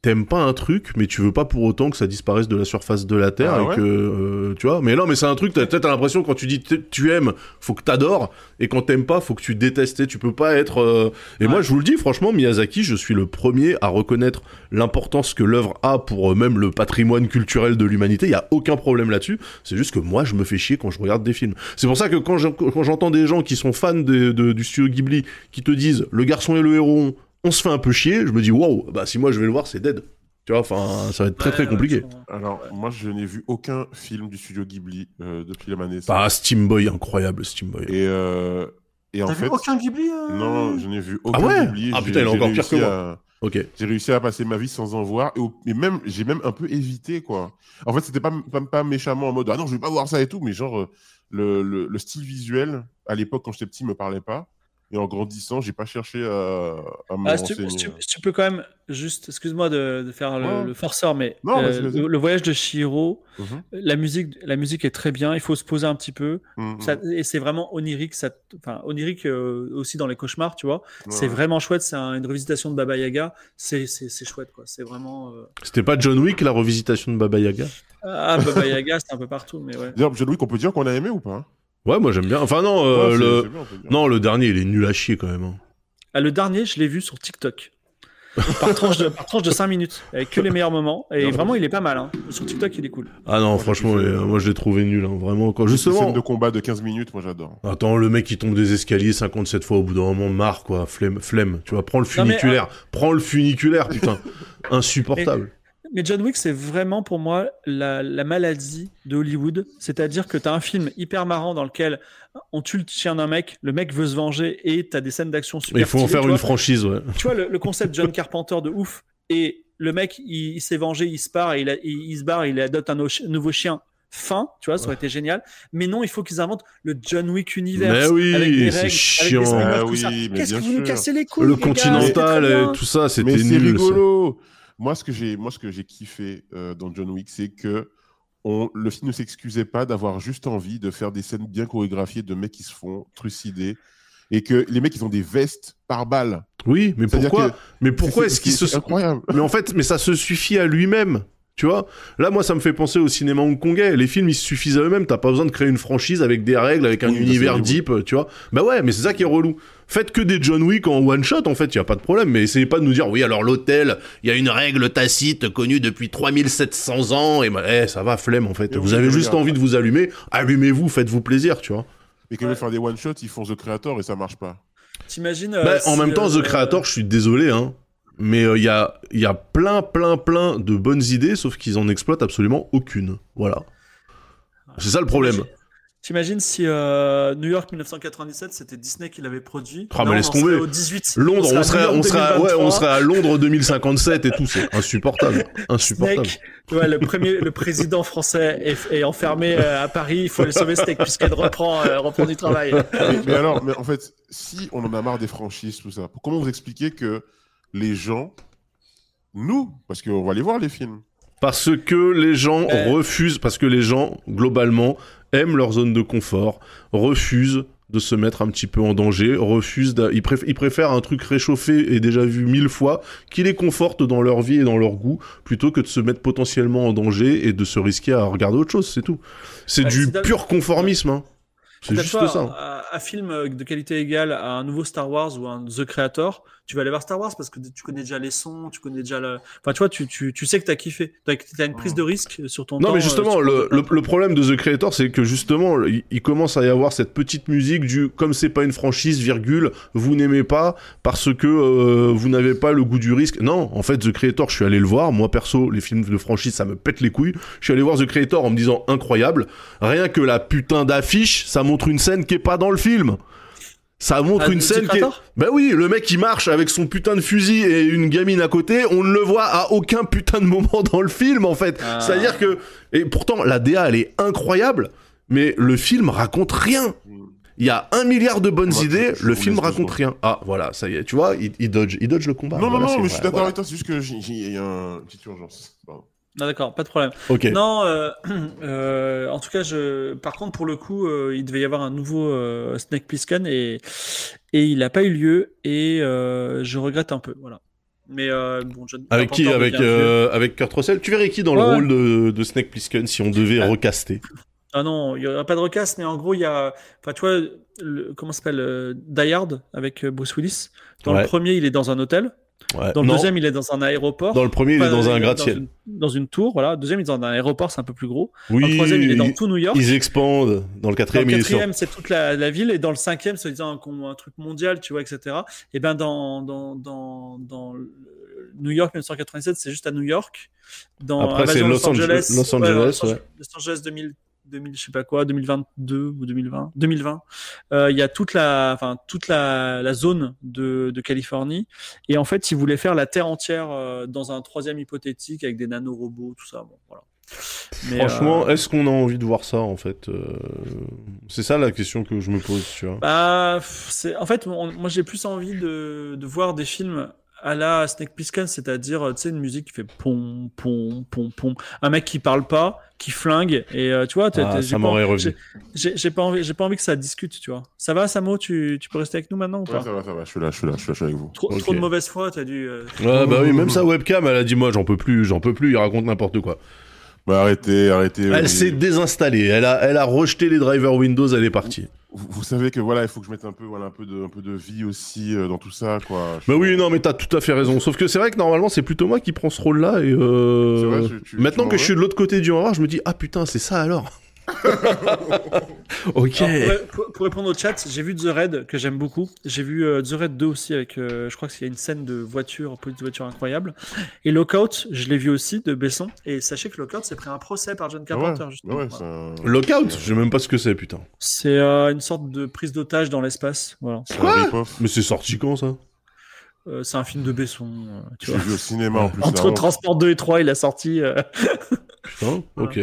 t'aimes pas un truc, mais tu veux pas pour autant que ça disparaisse de la surface de la Terre ah et que euh, tu vois. Mais non, mais c'est un truc. T'as peut-être l'impression quand tu dis tu aimes, faut que t'adores, et quand t'aimes pas, faut que tu détestes. Tu peux pas être. Euh, et moi, je vous le dis franchement, Miyazaki, je suis le premier à reconnaître l'importance que l'œuvre a pour euh, même le patrimoine culturel de l'humanité. Il y a aucun problème là-dessus. C'est juste que moi, je me fais chier quand je regarde des films. C'est pour ça que quand j'entends des gens qui sont fans de, du studio Ghibli qui te disent le garçon et le héros on se fait un peu chier, je me dis waouh, bah si moi je vais le voir, c'est dead. Tu vois, enfin, ça va être très très compliqué. Alors, moi, je n'ai vu aucun film du studio Ghibli euh, depuis la manée. Bah, Steam Boy, incroyable, Steam Boy. Et, euh, et en fait. vu aucun Ghibli euh Non, je n'ai vu aucun ah ouais Ghibli. Ah putain, il est encore pire que moi. Ok. J'ai réussi à passer ma vie sans en voir. Et, même, j'ai même un peu évité, quoi. En fait, c'était pas, pas, pas, méchamment en mode, ah non, je vais pas voir ça et tout, mais genre, euh, le, le, le style visuel, à l'époque, quand j'étais petit, me parlait pas. Et en grandissant, j'ai pas cherché à, à me ah, si, tu, peux quand même juste, excuse-moi de, faire le, forceur, mais euh, le, voyage de Shiro, mhm. la musique, la musique est très bien. Il faut se poser un petit peu, mhm. et c'est vraiment onirique. Ça, enfin onirique euh, aussi dans les cauchemars, tu vois. C'est vraiment chouette. C'est une revisitation de Baba Yaga. C'est chouette, quoi. C'est vraiment. Euh, C'était pas John Wick la revisitation de Baba Yaga? Ah, Baba Yaga, c'est un peu partout, mais ouais. D'ailleurs, John Wick, on peut dire qu'on a aimé ou pas Ouais, moi j'aime bien. Enfin non, euh, le... non, le dernier il est nul à chier quand même. Hein. Ah, le dernier, je l'ai vu sur TikTok. par, tranche de, par tranche de 5 minutes, avec que les meilleurs moments. Et vraiment, il est pas mal. Hein. Sur TikTok, il est cool. Ah non, franchement, moi je l'ai trouvé nul. Hein. Vraiment, quand justement. scène de combat de 15 minutes, moi j'adore. Attends, le mec qui tombe des escaliers 57 fois au bout d'un moment, marre quoi. Flemme, flemme. Tu vois, prends le funiculaire. Euh, prends le funiculaire, putain. Insupportable. Mais John Wick, c'est vraiment pour moi la, maladie de Hollywood. C'est-à-dire que tu as un film hyper marrant dans lequel on tue le chien d'un mec, le mec veut se venger et tu as des scènes d'action super. Il faut en faire une franchise, ouais. Tu vois, le, concept John Carpenter de ouf. Et le mec, il, s'est vengé, il se part, il, il, se barre, il adopte un, nouveau chien fin, tu vois, ça aurait été génial. Mais non, il faut qu'ils inventent le John Wick univers. Mais oui, c'est chiant. Ah Qu'est-ce que vous nous cassez les couilles Le Continental et tout ça, c'était nul. c'est rigolo. Moi, ce que j'ai, moi, ce que j'ai kiffé euh, dans John Wick, c'est que on, le film ne s'excusait pas d'avoir juste envie de faire des scènes bien chorégraphiées de mecs qui se font trucider et que les mecs ils ont des vestes par balle. Oui, mais pourquoi Mais pourquoi est-ce qu'il se incroyable Mais en fait, mais ça se suffit à lui-même. Tu vois Là, moi, ça me fait penser au cinéma hongkongais. Les films, ils se suffisent à eux-mêmes. T'as pas besoin de créer une franchise avec des règles, avec un univers deep, tu vois Bah ouais, mais c'est ça qui est relou. Faites que des John Wick en one shot, en fait, y a pas de problème. Mais essayez pas de nous dire, oui, alors l'hôtel, il y a une règle tacite connue depuis 3700 ans. Et bah, eh, ça va, flemme, en fait. vous avez juste envie de vous allumer. Allumez-vous, faites-vous plaisir, tu vois. Mais quand ils faire des one shots, ils font The Creator et ça marche pas. T'imagines bah, euh, En même temps, The euh, Creator, je suis désolé, hein mais il euh, y, a, y a plein, plein, plein de bonnes idées, sauf qu'ils en exploitent absolument aucune. Voilà. C'est ça le problème. T'imagines si euh, New York 1997 c'était Disney qui l'avait produit? Ah mais laisse tomber. Au 18. Londres, on serait, on serait, ouais, on serait à Londres 2057 et tout, c'est insupportable, insupportable. Snake, ouais, le premier, le président français est, est enfermé euh, à Paris, il faut aller sauver Snake puisqu'elle reprend, reprend du travail. mais, alors, mais en fait, si on en a marre des franchises, tout ça, comment vous expliquer que les gens, nous, parce qu'on va aller voir les films. Parce que les gens refusent, parce que les gens, globalement, aiment leur zone de confort, refusent de se mettre un petit peu en danger, refusent, ils, préfèrent un truc réchauffé et déjà vu mille fois, qui les conforte dans leur vie et dans leur goût, plutôt que de se mettre potentiellement en danger et de se risquer à regarder autre chose, c'est tout. C'est du pur conformisme. Hein. C'est juste ça. Un, film de qualité égale à un nouveau Star Wars ou un The Creator, tu vas aller voir Star Wars parce que tu connais déjà les sons, tu connais déjà le. Enfin, tu vois, tu, tu, tu sais que t'as kiffé. T'as as une prise de risque sur ton non, temps. mais justement, euh, le, le, problème de The Creator, c'est que justement, il, commence à y avoir cette petite musique du comme c'est pas une franchise, virgule, vous n'aimez pas parce que euh, vous n'avez pas le goût du risque. Non, en fait, The Creator, je suis allé le voir. Moi, perso, les films de franchise, ça me pète les couilles. Je suis allé voir The Creator en me disant incroyable. Rien que la putain d'affiche, ça montre une scène qui est pas dans le film. Ça montre Ah, une scène qui est... Bah oui, le mec il marche avec son putain de fusil et une gamine à côté, on ne le voit à aucun putain de moment dans le film en fait. Ah. C'est-à-dire que... Et pourtant, la DA elle est incroyable, mais le film raconte rien. Il y a un milliard de bonnes idées, le film raconte rien. Ah voilà, ça y est, tu vois, il, il dodge, il dodge le combat. Non, non, Voilà, non, c'est mais je suis d'accord voilà. avec toi, c'est juste que j'ai- une petite urgence. Pardon. Ah, d'accord, pas de problème. Ok. Non, euh, euh, en tout cas, je, par contre, pour le coup, euh, il devait y avoir un nouveau euh, Snake Plissken et, et il n'a pas eu lieu et euh, je regrette un peu. Voilà. Mais euh, bon, John Avec qui avec, euh, avec Kurt Russell Tu verrais qui dans Ouais. le rôle de, de Snake Plissken si on devait Ah. recaster? Ah non, il n'y aura pas de recast, mais en gros, il y a. Enfin, tu vois, le, comment s'appelle euh, Die Hard avec Bruce Willis. Dans Ouais. le premier, il est dans un hôtel. Ouais. Dans le Non, deuxième, il est dans un aéroport. dans le premier, il est dans un gratte-ciel. Dans une, dans une tour, voilà. Deuxième, il est dans un aéroport, c'est un peu plus gros. Oui, dans le troisième, il est dans tout New York. ils expandent. Dans le Dans quatrième, le il est sur. quatrième, c'est toute la, la ville, et dans le cinquième, c'est disant un, un truc mondial, tu vois, etc. Et ben dans dans dans, dans le- New York 1997, c'est juste à New York. Dans Après, c'est Los Angeles- Los Angeles, Los ouais. Angeles, Los Angeles 2000, 2000, je sais pas quoi, 2022 ou 2020, 2020. Euh, Il y a toute la, enfin toute la, la zone de, de Californie, et en fait, ils voulaient faire la terre entière euh, dans un troisième hypothétique avec des nanorobots, tout ça. Bon, voilà. Mais, Franchement, euh, est-ce qu'on a envie de voir ça en fait C'est ça la question que je me pose, tu vois. Bah, en fait, on- moi j'ai plus envie de, de voir des films à la Snake Plissken, c'est-à-dire tu sais une musique qui fait pom pom pom pom, un mec qui parle pas, qui flingue et euh, tu vois, t'as- Ah, ça j'ai pas m'aurait envie- revenu. j'ai- j'ai j'ai pas envie, j'ai pas envie que ça discute, tu vois. Ça va, Samo, tu, tu peux rester avec nous maintenant ou Ouais, pas? ça va, ça va, je suis là, je suis là, je suis là, je suis avec vous. trop, de mauvaise foi, t'as dû. euh, Ouais, bah oui, même sa webcam, elle a dit moi j'en peux plus, j'en peux plus, il raconte n'importe quoi. Bah arrêtez, arrêtez. Elle oui. s'est désinstallée, elle a, elle a rejeté les drivers Windows, elle est partie. Vous, vous savez que voilà, il faut que je mette un peu, voilà, un peu de, un peu de vie aussi euh, dans tout ça, quoi. Je Bah oui, non, mais t'as tout à fait raison. Sauf que c'est vrai que normalement, c'est plutôt moi qui prends ce rôle-là. Et euh, C'est vrai, tu- tu- maintenant tu que je suis de l'autre côté du miroir, je me dis ah putain, c'est ça alors. ok. Alors, pour, répondre au chat, j'ai vu The Raid que j'aime beaucoup. J'ai vu euh, The Raid 2 aussi avec, euh, je crois qu'il y a une scène de voiture, police de voiture incroyable. Et Lockout, je l'ai vu aussi de Besson. Et sachez que Lockout s'est pris un procès par John Ah Carpenter. ouais, justement. ouais, Voilà. un... Lockout, je sais même pas ce que c'est, putain. C'est euh, une sorte de prise d'otage dans l'espace. Voilà. Quoi. Mais c'est sorti quand ça? Euh, c'est un film de Besson. euh, tu Je l'ai vois. vu au cinéma en plus. Entre. Transport 2 et 3, il a sorti. euh, Putain, ok.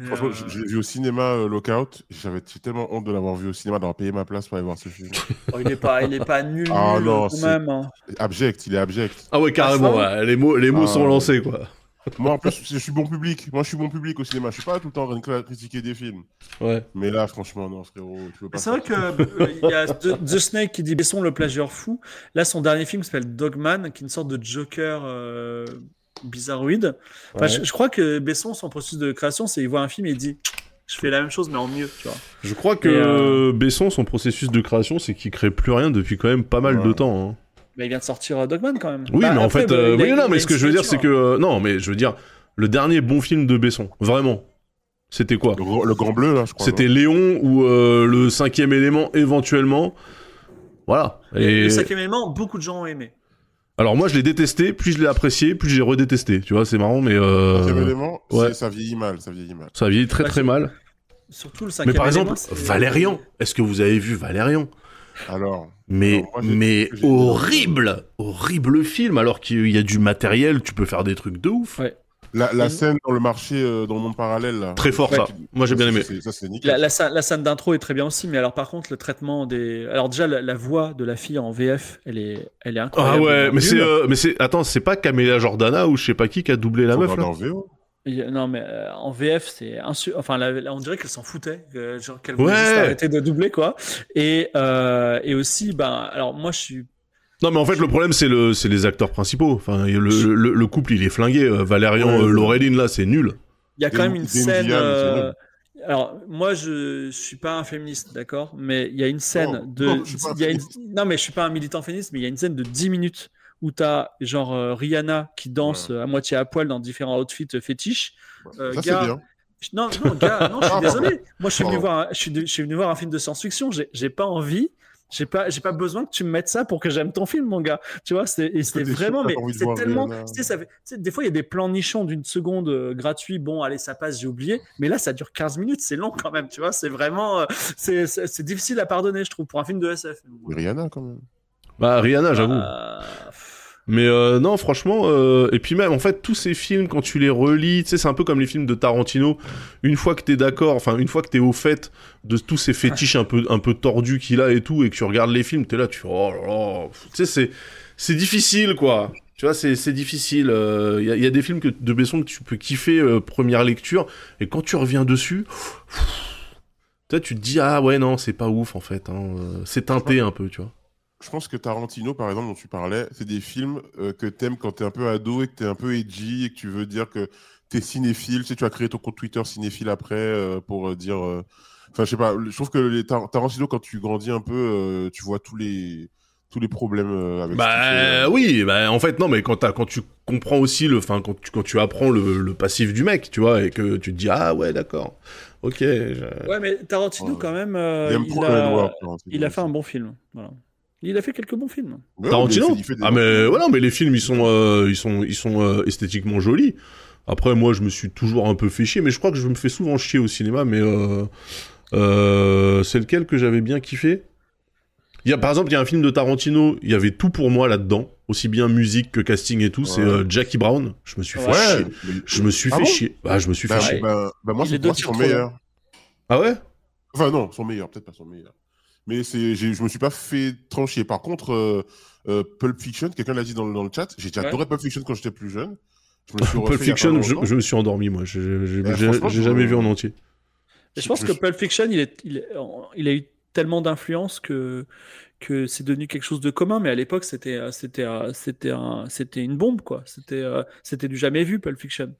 Franchement, euh, l'ai vu au cinéma euh, Lockout. J'avais j'ai tellement honte de l'avoir vu au cinéma, d'avoir payé ma place pour aller voir ce film. oh, il est pas, il est pas nul, Ah nul, non, quand même. hein. abject, il est abject. Ah ouais, carrément, Ah, ouais, les mots, les mots Ah, sont ouais. lancés, quoi. Moi, en plus, je suis bon public. Moi, je suis bon public au cinéma. Je suis pas tout le temps en train de critiquer des films. Ouais. Mais là, franchement, non, frérot, tu peux pas. C'est vrai que euh, il y a The, The Snake qui dit Besson le plagieur fou. Là, son dernier film s'appelle Dogman, qui est une sorte de Joker euh, bizarroïde. Enfin, Ouais. je, je crois que Besson, son processus de création, c'est il voit un film et il dit je fais la même chose mais en mieux. Tu vois. Je crois que euh, Besson, son processus de création, c'est qu'il crée plus rien depuis quand même pas mal Ouais. de temps. hein. Mais il vient de sortir euh, Dogman quand même. Oui, Bah, mais en fait, bah, euh, oui, non, mais ce que je veux dire, c'est que euh, non, mais je veux dire, le dernier bon film de Besson, vraiment, c'était quoi? Le, grand- le grand bleu, là, je crois. C'était Léon ou euh, le cinquième élément éventuellement. Voilà. Et Le cinquième élément, beaucoup de gens ont aimé. Alors moi je l'ai détesté, puis je l'ai apprécié, puis j'ai redétesté. Tu vois, c'est marrant, mais euh, élément, ouais. ça vieillit mal, ça vieillit mal. ça vieillit très très mal. Surtout le cinquième Mais par élément. exemple, Valérian. Est-ce que vous avez vu Valérian? Alors, Mais Alors, moi, j'ai- mais horrible, horrible film. Alors qu'il y a du matériel, tu peux faire des trucs de ouf. Ouais. La, scène dans le marché, euh, dans le monde parallèle, là. Très fort Ouais. ça. Moi j'ai bien aimé. C'est- Ça, c'est nickel. La, la, scène- la scène d'intro est très bien aussi, mais alors par contre le traitement des, alors déjà la, la voix de la fille en VF, elle est, elle est Ah incroyable. ouais, mais c'est euh, mais c'est attends, c'est pas Camélia Jordana ou je sais pas qui qui a doublé la Faut meuf là. Non, mais euh, en VF, c'est insu... Enfin, la- la- on dirait qu'elle s'en foutait, genre qu'elle voulait Ouais. juste arrêter de doubler, quoi. Et, euh, et aussi, ben, alors moi, je suis. Non mais en fait le problème c'est le c'est les acteurs principaux. Enfin le, le, le couple il est flingué. Euh, Valérian, Ouais, euh, ouais. Laureline là c'est nul. Il y a quand même une scène. Euh, Alors, moi, je suis pas un féministe, d'accord, mais il y a une scène Non, de. non, je y a une-. Non, mais je suis pas un militant féministe, mais il y a une scène de 10 minutes où t'as genre euh, Rihanna qui danse Ouais. euh, à moitié à poil dans différents outfits fétiches. Euh, ça, gars, c'est bien. Non, non, gars, non, je suis désolé. Moi, je suis, venu voir un, je, suis, de- je suis venu voir un film de science-fiction. J'ai j'ai pas envie j'ai pas, j'ai pas besoin que tu me mettes ça pour que j'aime ton film, mon gars. Tu vois, c'était, c'était vraiment, mais c'est tellement, tu sais, ça des fois il y a des plans nichons d'une seconde euh, gratuit. Bon, allez, ça passe, j'ai oublié. Mais là, ça dure 15 minutes, c'est long quand même. Tu vois, c'est vraiment, euh, c'est, c'est difficile à pardonner, je trouve, pour un film de SF. Rihanna quand même. Bah Rihanna, j'avoue. Euh, mais euh, non, franchement, euh, et puis même, en fait, tous ces films, quand tu les relis, tu sais, c'est un peu comme les films de Tarantino. Une fois que t'es d'accord, enfin, une fois que t'es au fait de tous ces fétiches un peu, un peu tordus qu'il a et tout, et que tu regardes les films, t'es là, tu fais, oh tu sais, c'est, c'est difficile, quoi. Tu vois, c'est, c'est difficile. Il euh, y, y, a des films que, de Besson que tu peux kiffer euh, première lecture, et quand tu reviens dessus, tu te dis, ah ouais, non, c'est pas ouf, en fait. Hein, c'est teinté un peu, tu vois je pense que Tarantino, par exemple, dont tu parlais, c'est des films euh, que t'aimes quand t'es un peu ado et que t'es un peu edgy et que tu veux dire que t'es cinéphile. Tu sais, tu as créé ton compte Twitter cinéphile après euh, pour euh, dire. Enfin, je sais pas. Je trouve que les Tarantino, quand tu grandis un peu, tu vois tous les tous les problèmes avec. Bah oui, bah en fait non, mais quand quand tu comprends aussi le, enfin quand tu quand tu apprends le, le, passif du mec, tu vois, et que tu te dis ah ouais d'accord, ok. Ouais, mais Tarantino quand même, il, a, il a fait un bon film. Voilà. Il a fait quelques bons films. Tarantino Ah mais voilà, mais les films ils sont euh, ils sont ils sont euh, esthétiquement jolis. Après moi je me suis toujours un peu fait chier, mais je crois que je me fais souvent chier au cinéma. Mais euh, c'est lequel que j'avais bien kiffé? Il y a, par exemple, il y a un film de Tarantino, il y avait tout pour moi là-dedans, aussi bien musique que casting et tout, c'est Jackie Brown. Je me suis fait chier. Je me suis ah fait chier. Bah, je me suis fait chier. Bah, bah moi, c'est son meilleur. Ah ouais? Enfin, non, son meilleur, peut-être pas son meilleur mais c'est, je me suis pas fait trancher. Par contre, euh, euh, Pulp Fiction, quelqu'un l'a dit dans, dans, le chat, j'ai adoré Pulp Fiction quand j'étais plus jeune. Pulp Fiction, je, me suis endormi, moi. J'ai jamais vu en entier. je pense que Pulp Fiction, il, est, il, il a eu tellement d'influence que que c'est devenu quelque chose de commun, mais à l'époque c'était euh, c'était euh, c'était un c'était une bombe quoi. C'était euh, c'était du jamais vu Pulp Fiction.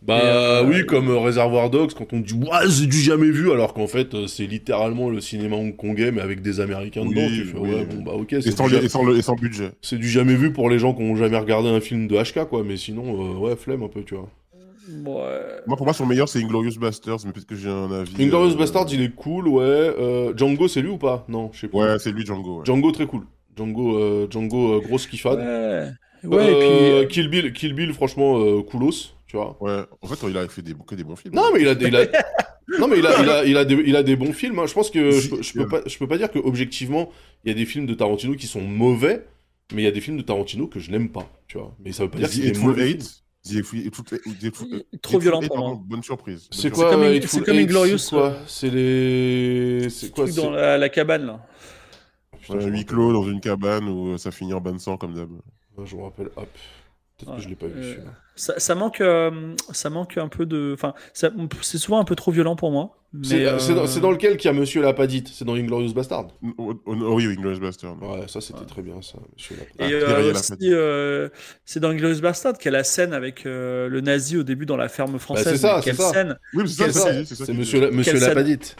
Bah oui, comme Reservoir Dogs quand on dit ouais c'est du jamais vu alors qu'en fait c'est littéralement le cinéma hongkongais mais avec des Américains dedans. Tu fais, ouais, bon bah ok. Et sans, et, sans sans, budget. C'est du jamais vu pour les gens qui ont jamais regardé un film de HK quoi, mais sinon ouais flemme un peu tu vois. Moi, pour moi, son meilleur, c'est Inglorious Bastards, mais peut-être que j'ai un avis. Inglorious Bastards, il est cool, ouais. Euh, Django, c'est lui ou pas? Non, je sais pas. Ouais, c'est lui, Django. Django, très cool. Django, euh, Django euh, grosse kiffade. Ouais. Ouais, et puis. Kill Bill, Kill Bill franchement, coolos, tu vois. Ouais, en fait, il a fait des, que des bons films. Non, mais il a, il a... non, mais il a, il a, il a, des, il a des bons films. Hein. Je pense que je, je, peux pas, je peux pas dire que objectivement, il y a des films de Tarantino qui sont mauvais, mais il y a des films de Tarantino que je n'aime pas, tu vois. Mais ça veut pas dire qu'il est mauvais. Trop violent pour moi. Bonne surprise. C'est quoi C'est comme, Inglorious. C'est les. C'est quoi Dans la, cabane là. Putain, huis clos dans une cabane où ça finit en bain de sang comme d'hab. Je me rappelle, hop. Peut-être que je l'ai pas vu. Euh, ça, ça, manque, euh, ça manque un peu de. Enfin, c'est souvent un peu trop violent pour moi. C'est dans, euh, dans, lequel qu'il y a Monsieur Lapadite C'est dans Inglorious Bastard oh, oh, Oui, Inglorious Bastard. Ouais, ça c'était très bien, ça, Monsieur Lapadite. Et aussi, c'est dans Inglorious Bastard qu'il y a la scène avec le nazi au début dans la ferme bah, française. c'est ça, c'est ça. Scène Oui, c'est ça. C'est Monsieur, Monsieur Lapadite.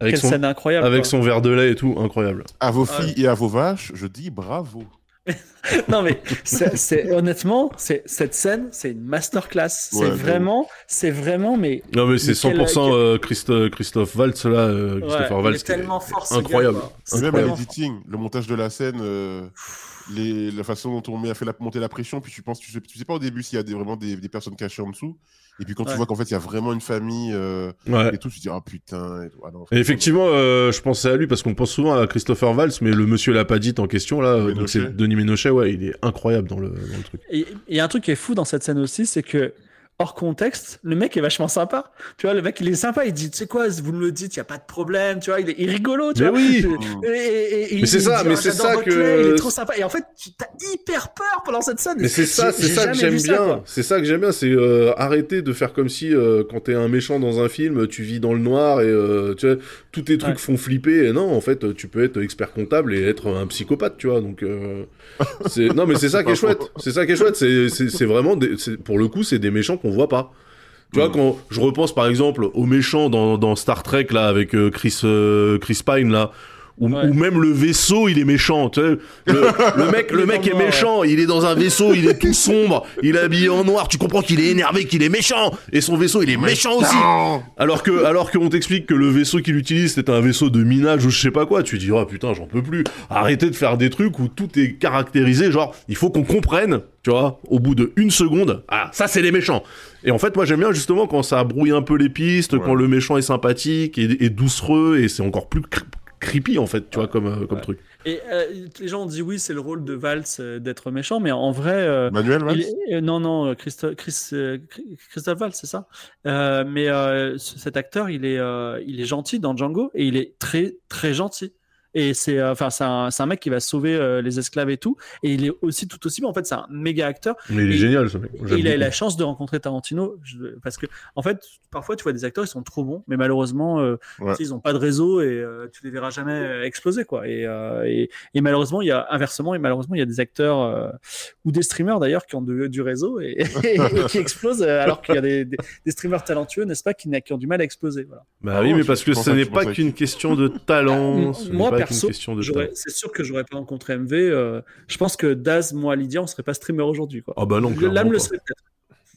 Avec Quelle son, scène incroyable. Avec son verre de lait et tout, incroyable. À vos filles et à vos vaches, je dis bravo. non mais c'est honnêtement, c'est cette scène, c'est une masterclass. c'est vraiment, c'est vraiment, mais non mais c'est 100% euh, Christophe, Christophe Waltz là, euh, Christopher Waltz, tellement fort, incroyable. Même l'editing, le montage de la scène. Euh, les, la façon dont on met, a fait la, monter la pression, puis tu penses, tu sais, tu sais pas au début s'il y a des, vraiment des, des, personnes cachées en dessous, et puis quand tu vois qu'en fait il y a vraiment une famille euh, et tout, tu te dis ah putain. Et, ah, et effectivement, euh, je pensais à lui parce qu'on pense souvent à Christopher Valls, mais le monsieur l'a pas dit en question là, donc c'est Denis Ménochet, ouais, il est incroyable dans le, dans le truc. Et il y a un truc qui est fou dans cette scène aussi, c'est que hors contexte, le mec est vachement sympa. Tu vois, le mec, il est sympa. Il dit, tu sais quoi, vous me le dites, il n'y a pas de problème. Tu vois, il est, rigolo. Tu mais vois. oui. Et, mais c'est ça, mais c'est ça que. il est trop sympa. Et en fait, tu as hyper peur pendant cette scène. Mais c'est ça, c'est ça que j'aime bien. C'est ça que j'aime bien. C'est euh, arrêter de faire comme si, euh, quand t'es un méchant dans un film, tu vis dans le noir et euh, tu vois, tous tes trucs font flipper. Et non, en fait, tu peux être expert comptable et être un psychopathe, tu vois. Donc, non, mais c'est ça qui est chouette. C'est ça qui est chouette. C'est vraiment, des... pour le coup, c'est des méchants qu'on voit pas. Tu vois, quand je repense par exemple aux méchants dans, dans Star Trek, là, avec euh, Chris, euh, Chris Pine, là, Ou, Ouais. ou même le vaisseau, il est méchant. Le, le mec, le est mec est méchant. Il est dans un vaisseau, il est tout sombre. Il est habillé en noir. Tu comprends qu'il est énervé, qu'il est méchant. Et son vaisseau, il est méchant aussi. Alors que, alors qu'on t'explique que le vaisseau qu'il utilise, c'est un vaisseau de minage ou je sais pas quoi. Tu dis, oh putain, j'en peux plus. Arrêtez de faire des trucs où tout est caractérisé. Genre, il faut qu'on comprenne, tu vois, au bout de une seconde. Ah, ça, c'est les méchants. Et en fait, moi, j'aime bien justement quand ça brouille un peu les pistes, Ouais. quand le méchant est sympathique et, et doucereux et c'est encore plus creepy, en fait, tu vois, comme, euh, comme Ouais. truc. Et euh, les gens ont dit oui, c'est le rôle de Valls euh, d'être méchant, mais en vrai, euh, Manuel, Valls est- euh, non, non, Christo- Chris, euh, Chris- Christophe Valls, c'est ça. Euh, mais euh, ce- cet acteur, il est, euh, il est gentil dans Django et il est très, très gentil. Et c'est, euh, enfin, c'est un, c'est un mec qui va sauver euh, les esclaves et tout. Et il est aussi tout aussi bon. En fait, c'est un méga acteur. Mais il est Et- génial, ce mec. Il a eu la chance de rencontrer Tarantino je- parce que en fait parfois tu vois des acteurs ils sont trop bons mais malheureusement euh, Ouais. ils ont pas de réseau et euh, tu les verras jamais euh, exploser quoi et, euh, et, et malheureusement il y a inversement et malheureusement il y a des acteurs euh, ou des streamers d'ailleurs qui ont de- du réseau et, et qui explosent alors qu'il y a des, des, des streamers talentueux n'est-ce pas qui, n'a- qui ont du mal à exploser voilà. Bah Ah oui, mais parce que ce n'est pas qu'une question de talent. moi qu'une perso c'est sûr que j'aurais pas rencontré MV euh, je pense que Daz moi Lydia on serait pas streamer aujourd'hui quoi. Ah bah non, l'âme le serait peut-être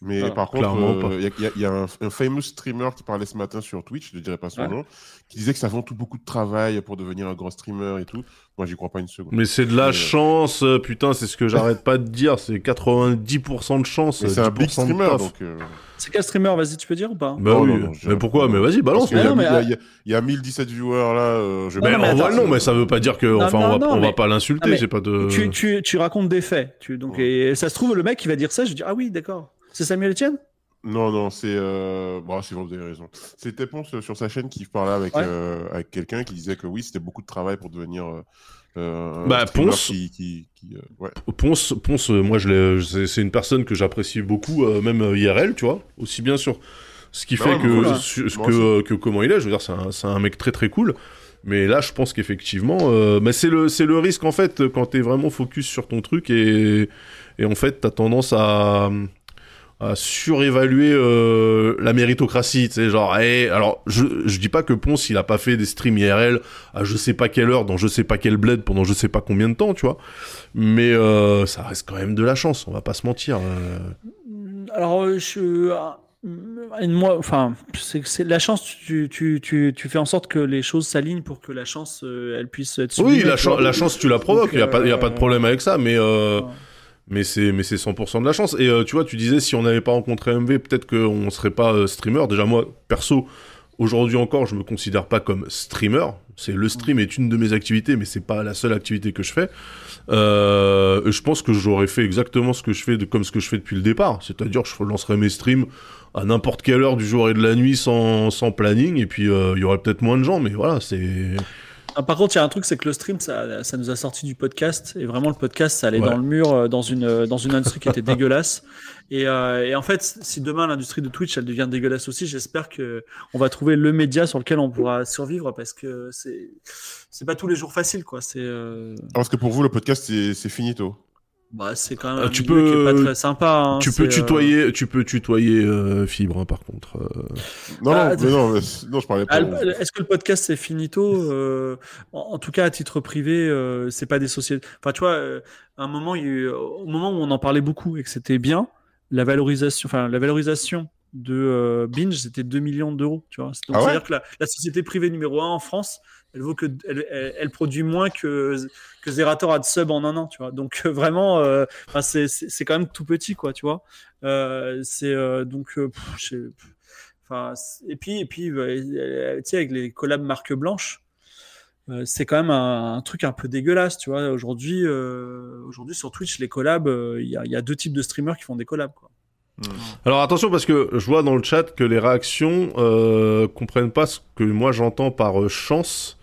Mais par contre, il y a, y a- y a un, un famous streamer qui parlait ce matin sur Twitch, je ne dirais pas son Ouais. nom, qui disait que ça vend tout beaucoup de travail pour devenir un grand streamer et tout. Moi, j'y crois pas une seconde. Mais c'est de la Euh, chance, euh, putain, c'est ce que j'arrête pas de dire, c'est 90% de chance. C'est un 10% big streamer, donc. euh, c'est quel streamer vas-y tu peux dire ou pas? Bah Oh, oui, non, non, je mais pourquoi. Mais vas-y, balance. Il y a- ah- il y a- il y a 1017 viewers là. euh, je Non, vais non, Mais on voit le nom, mais ça veut pas dire que. Non, enfin, non, on va, non, on va mais- pas l'insulter, j'ai pas de. tu, tu, tu racontes des faits. Tu, donc, et ça se trouve, le mec, il va dire ça. Je dis, ah oui, d'accord. C'est Samuel Etienne? Non, non, c'est. Euh... Bon, c'est bon, vous avez raison. C'était Ponce euh, sur sa chaîne qui parlait avec, Ouais. euh, avec quelqu'un qui disait que oui, c'était beaucoup de travail pour devenir. euh, euh, un Bah, Ponce- Qui, qui, qui, euh, ouais. Ponce, Ponce, moi, je l'ai- c'est une personne que j'apprécie beaucoup, euh, même IRL, tu vois, aussi bien sur ce qui Bah fait ouais, que, voilà. ce que, que comment il est. Je veux dire, c'est un, c'est un mec très très cool. Mais là, je pense qu'effectivement, euh, mais c'est le, c'est le risque en fait quand t'es vraiment focus sur ton truc et, et en fait, t'as tendance à, à surévaluer euh, la méritocratie, tu sais, genre, eh, alors, je, je dis pas que Ponce, il a pas fait des streams IRL à je sais pas quelle heure, dans je sais pas quel bled, pendant je sais pas combien de temps, tu vois, mais euh, ça reste quand même de la chance, on va pas se mentir. euh. Alors, euh, je. mm, Moi, enfin, c'est c'est la chance. Tu, tu, tu, tu fais en sorte que les choses s'alignent pour que la chance, euh, elle puisse être. Oui, la, vois. la chance, tu la provoques, il y a, pas- y a pas de euh, problème avec ça, mais... Euh... Ouais. Mais c'est mais c'est 100% de la chance. Et euh, tu vois, tu disais si on n'avait pas rencontré MV, peut-être qu'on serait pas euh, streamer. Déjà moi, perso, aujourd'hui encore, je me considère pas comme streamer. C'est le stream est une de mes activités, mais c'est pas la seule activité que je fais. Euh, je pense que j'aurais fait exactement ce que je fais, de, comme ce que je fais depuis le départ. C'est-à-dire, je lancerais mes streams à n'importe quelle heure du jour et de la nuit sans, sans planning. Et puis, euh, il y aurait peut-être moins de gens, mais voilà, c'est. Ah, Par contre, il y a un truc, c'est que le stream, ça, ça nous a sorti du podcast. Et vraiment, le podcast, ça allait Ouais. dans le mur, euh, dans une, euh, dans une industrie qui était dégueulasse. Et, euh, et en fait, si demain l'industrie de Twitch, elle devient dégueulasse aussi, j'espère que on va trouver le média sur lequel on pourra survivre parce que c'est, c'est pas tous les jours facile, quoi. C'est, euh, Ah, parce que pour vous, le podcast, c'est c'est finito. Bah, c'est quand même Euh, un tu milieu qui est peux- pas très sympa. hein. tu peux euh, tutoyer, tu peux tutoyer euh, Fibre, hein, par contre. euh. Non, Ah, non, mais non, mais- non, je parlais pas. Ah, Est-ce que le podcast c'est finito euh, en, en tout cas à titre privé, euh, c'est pas des sociétés. Enfin, tu vois, euh, à un moment, il y a eu- au moment où on en parlait beaucoup et que c'était bien, la valorisation, enfin la valorisation de euh, Binge, c'était 2 millions d'euros. Tu vois, Ah ouais? C'est à dire que la, la société privée numéro 1 en France, elle que, produit moins que que Zerator a de sub en un an. Tu vois, donc euh, vraiment, euh, c'est quand même tout petit, quoi. Tu vois, Euh, c'est euh, donc. Enfin, et puis, et puis, euh, tu sais, avec les collabs marque blanche, c'est quand même un, un truc un peu dégueulasse, tu vois. Aujourd'hui, aujourd'hui sur Twitch, les collabs, il y, a, deux types de streamers qui font des collabs, quoi. Alors attention parce que je vois dans le chat que les réactions euh, comprennent pas ce que moi j'entends par chance.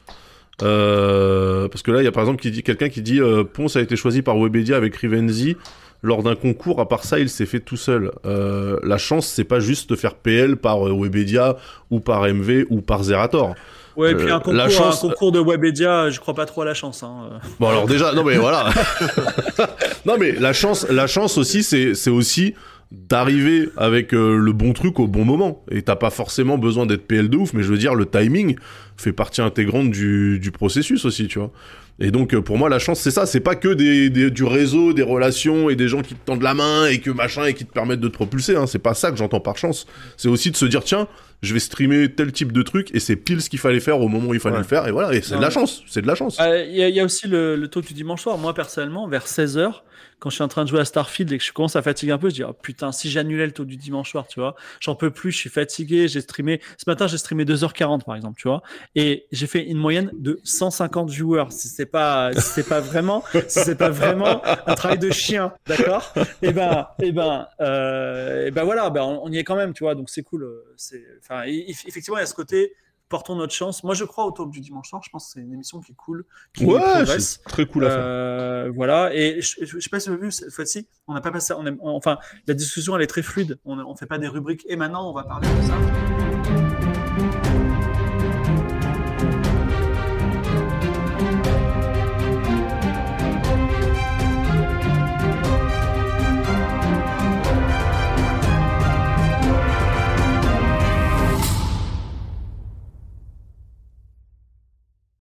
Euh, parce que là il y a par exemple qui dit quelqu'un qui dit euh, Ponce a été choisi par Webedia avec Rivenzi lors d'un concours. À part ça, il s'est fait tout seul. Euh, la chance, c'est pas juste de faire PL par Webedia ou par MV ou par Zerator. Ouais, et puis un concours, la chance- un concours de Webedia, je crois pas trop à la chance. Hein. Bon alors déjà, non mais voilà. non mais la chance, la chance aussi, c'est c'est aussi d'arriver avec euh, le bon truc au bon moment. Et t'as pas forcément besoin d'être PL de ouf, mais je veux dire, le timing fait partie intégrante du, du processus aussi, tu vois. Et donc, euh, pour moi, la chance, c'est ça. C'est pas que des, des- du réseau, des relations et des gens qui te tendent la main et que machin et qui te permettent de te propulser. Hein. C'est pas ça que j'entends par chance. C'est aussi de se dire, tiens, je vais streamer tel type de truc et c'est pile ce qu'il fallait faire au moment où il fallait Ouais. le faire. Et voilà, et c'est de la chance. C'est de la chance. Euh, Il y, a- il y a aussi le, le taux du dimanche soir. Moi, personnellement, vers 16h, quand je suis en train de jouer à Starfield et que je commence à fatiguer un peu, je dis oh, putain, si j'annulais le taux du dimanche soir, tu vois, j'en peux plus, je suis fatigué. J'ai streamé ce matin, j'ai streamé 2h40 par exemple, tu vois, et j'ai fait une moyenne de 150 viewers. Si c'est pas, si c'est pas vraiment, si c'est pas vraiment un travail de chien, d'accord? Et ben, et ben, euh, et ben voilà, ben on, on y est quand même, tu vois, donc c'est cool. euh, C'est, enfin, et- effectivement, il y a ce côté. Portons notre chance. Moi, je crois au talk du dimanche soir. Je pense que c'est une émission qui est cool, qui Ouais, c'est très cool à faire. Euh, voilà, et je, je, sais pas si vous avez vu cette fois-ci, on n'a pas passé, on enfin, la discussion elle est très fluide. On ne fait pas des rubriques et maintenant on va parler de ça.